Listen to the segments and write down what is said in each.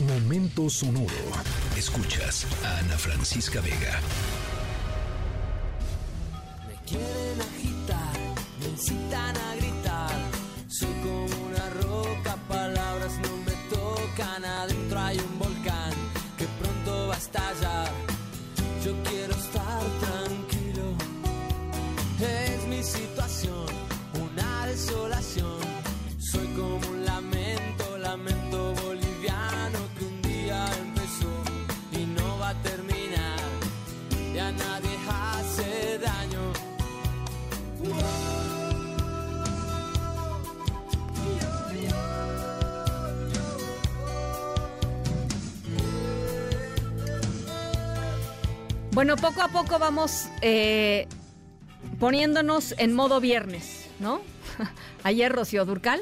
Momento sonoro. Escuchas a Ana Francisca Vega. Me quieren agitar, me incitan a gritar. Soy como Bueno, poco a poco vamos eh, poniéndonos en modo viernes, ¿no? Ayer Rocío Durcal,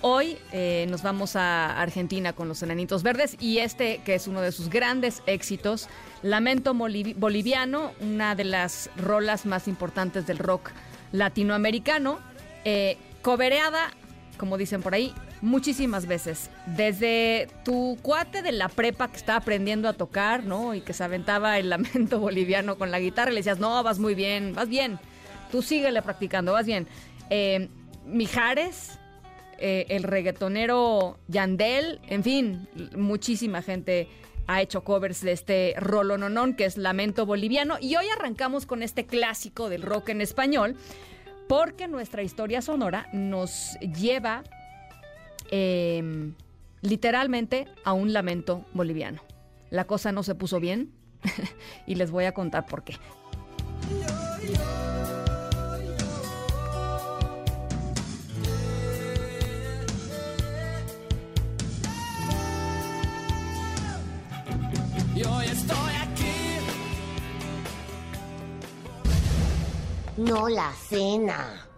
hoy eh, nos vamos a Argentina con los Enanitos Verdes y este que es uno de sus grandes éxitos, Lamento Boliv- Boliviano, una de las rolas más importantes del rock latinoamericano, eh, cobereada, como dicen por ahí, muchísimas veces. Desde tu cuate de la prepa que estaba aprendiendo a tocar, ¿no? Y que se aventaba el lamento boliviano con la guitarra, y le decías, no, vas muy bien, vas bien. Tú síguele practicando, vas bien. Eh, Mijares, eh, el reggaetonero Yandel, en fin, muchísima gente ha hecho covers de este rolononón que es Lamento Boliviano. Y hoy arrancamos con este clásico del rock en español, porque nuestra historia sonora nos lleva eh, literalmente a un lamento boliviano. La cosa no se puso bien y les voy a contar por qué. No la cena.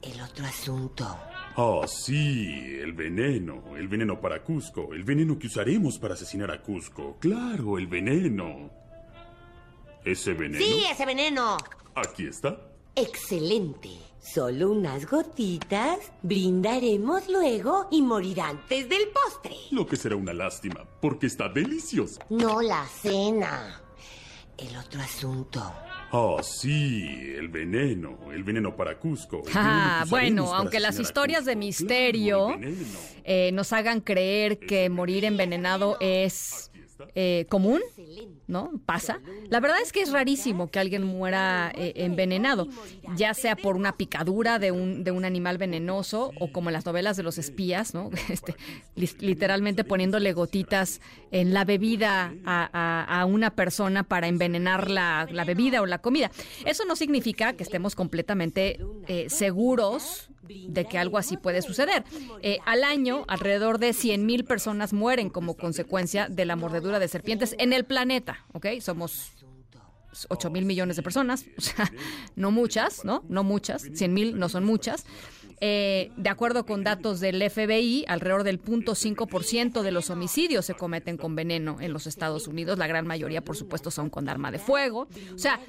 El otro asunto. Ah, sí, el veneno, el veneno para Cusco, el veneno que usaremos para asesinar a Cusco. Claro, el veneno. ¿Ese veneno? Sí, ese veneno. Aquí está. Excelente. Solo unas gotitas. Brindaremos luego y morir antes del postre. Lo que será una lástima, porque está delicioso. No la cena. El otro asunto. Ah, sí, el veneno, el veneno para Cusco. Ah, bueno, aunque las historias de misterio Claro, eh, nos hagan creer que morir envenenado es eh, común, ¿no? Pasa. La verdad es que es rarísimo que alguien muera eh, envenenado, ya sea por una picadura de un, de un animal venenoso o como en las novelas de los espías, ¿no? Este, li- literalmente poniéndole gotitas en la bebida a, a- a una persona para envenenar la, la bebida o la comida. Eso no significa que estemos completamente eh, seguros de que algo así puede suceder. Eh, al año, alrededor de 100 mil personas mueren como consecuencia de la mordedura de serpientes en el planeta, ¿ok? Somos 8 mil millones de personas, o sea, no muchas, ¿no? No muchas, 100 mil no son muchas. Eh, de acuerdo con datos del FBI, alrededor del 0.5% de los homicidios se cometen con veneno en los Estados Unidos. La gran mayoría, por supuesto, son con arma de fuego. O sea,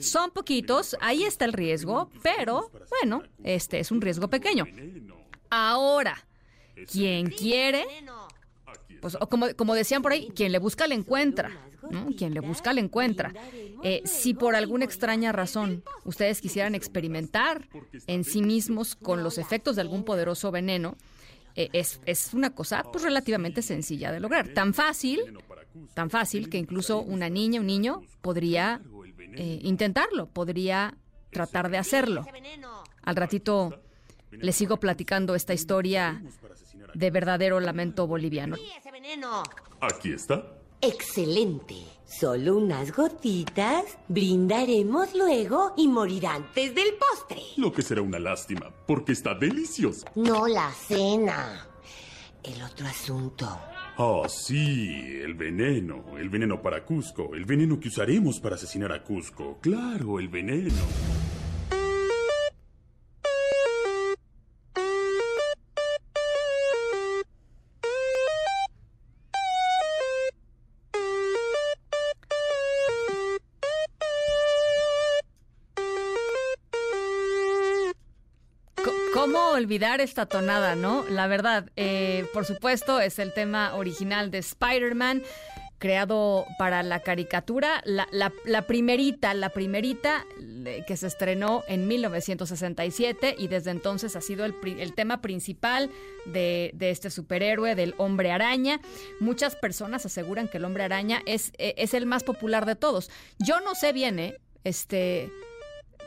son poquitos, ahí está el riesgo, pero bueno, este es un riesgo pequeño. Ahora, quien quiere, pues como, como decían por ahí, quien le busca le encuentra. Quien le busca le encuentra. Eh, si por alguna extraña razón ustedes quisieran experimentar en sí mismos con los efectos de algún poderoso veneno, eh, es, es una cosa pues relativamente sencilla de lograr. Tan fácil, tan fácil que incluso una niña, un niño podría eh, intentarlo, podría tratar de hacerlo. Al ratito les sigo platicando esta historia de verdadero lamento boliviano. Ese veneno. Aquí está. Excelente. Solo unas gotitas. Brindaremos luego y morir antes del postre. Lo que será una lástima, porque está delicioso. No la cena. El otro asunto. Ah, sí, el veneno, el veneno para Cusco, el veneno que usaremos para asesinar a Cusco. Claro, el veneno. ¿Cómo olvidar esta tonada, no? La verdad, eh, por supuesto, es el tema original de Spider-Man creado para la caricatura, la, la, primerita, la primerita que se estrenó en 1967 y desde entonces ha sido el, el tema principal de, este superhéroe, del hombre araña. Muchas personas aseguran que el hombre araña es, es el más popular de todos. Yo no sé bien, ¿eh? Este,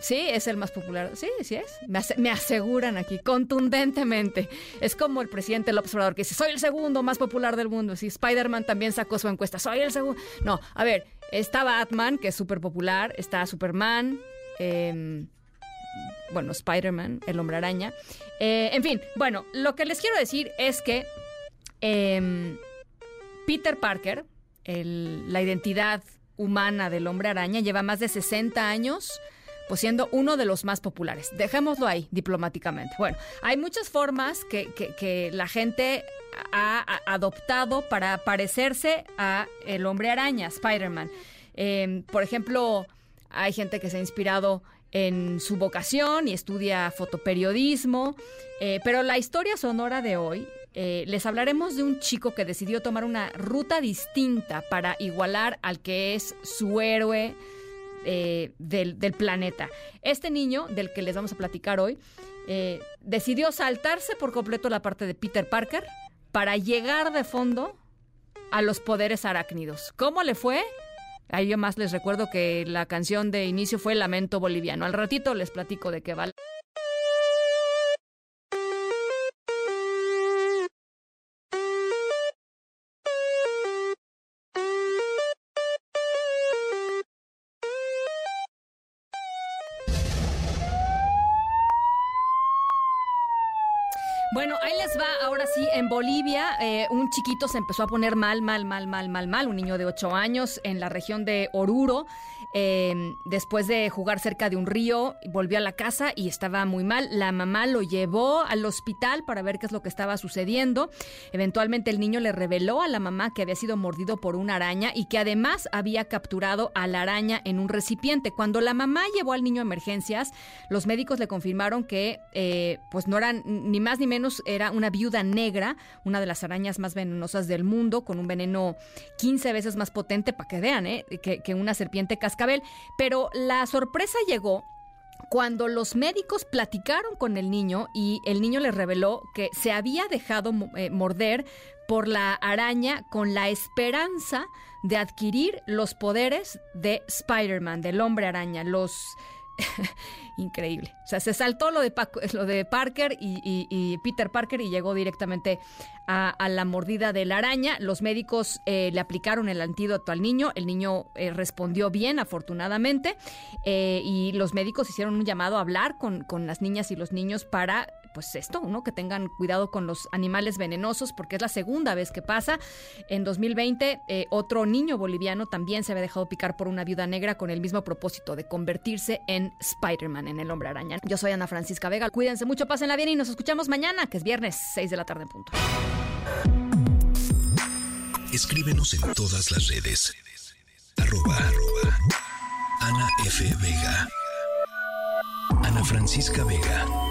Sí, es el más popular. Sí, sí es. Me, aseguran aquí contundentemente. Es como el presidente López Obrador que dice, soy el segundo más popular del mundo. Sí, Spider-Man también sacó su encuesta, soy el segundo. No, a ver, está Batman, que es súper popular, está Superman, em, bueno, Spider-Man, el hombre araña. Eh, en fin, bueno, lo que les quiero decir es que em, Peter Parker, la identidad humana del hombre araña, lleva más de 60 años pues siendo uno de los más populares. Dejémoslo ahí diplomáticamente. Bueno, hay muchas formas que, la gente ha adoptado para parecerse a el hombre araña, Spider-Man. Em, por ejemplo, hay gente que se ha inspirado en su vocación y estudia fotoperiodismo, eh, pero la historia sonora de hoy eh, les hablaremos de un chico que decidió tomar una ruta distinta para igualar al que es su héroe eh, del, planeta. Este niño, del que les vamos a platicar hoy, eh, decidió saltarse por completo la parte de Peter Parker para llegar de fondo a los poderes arácnidos. ¿Cómo le fue? Ahí yo más les recuerdo que la canción de inicio fue Lamento Boliviano. Al ratito les platico de qué vale. Bueno, ahí les va, ahora sí, en Bolivia eh, un chiquito se empezó a poner mal, mal, mal, mal, mal, mal, un niño de 8 años en la región de Oruro. Em, después de jugar cerca de un río, volvió a la casa y estaba muy mal. La mamá lo llevó al hospital para ver qué es lo que estaba sucediendo. Eventualmente el niño le reveló a la mamá que había sido mordido por una araña y que además había capturado a la araña en un recipiente. Cuando la mamá llevó al niño a emergencias, los médicos le confirmaron que eh, pues no eran ni más ni menos, era una viuda negra, una de las arañas más venenosas del mundo, con un veneno 15 veces más potente, para que vean, ¿eh? que, que una serpiente pero la sorpresa llegó cuando los médicos platicaron con el niño y el niño le reveló que se había dejado eh, morder por la araña con la esperanza de adquirir los poderes de Spider-Man, del hombre araña, los increíble. O sea, se saltó lo de, lo de Parker y, Peter Parker y llegó directamente a, la mordida de la araña. Los médicos eh, le aplicaron el antídoto al niño. El niño eh, respondió bien, afortunadamente. Eh, y los médicos hicieron un llamado a hablar con, con las niñas y los niños para pues esto, ¿no? Que tengan cuidado con los animales venenosos, porque es la segunda vez que pasa. En 2020, eh, otro niño boliviano también se había dejado picar por una viuda negra con el mismo propósito de convertirse en Spider-Man, en el hombre araña. Yo soy Ana Francisca Vega. Cuídense mucho, pásenla bien y nos escuchamos mañana, que es viernes, 6 de la tarde en punto. Escríbenos en todas las redes. Arroba, Ana F. Vega. Ana Francisca Vega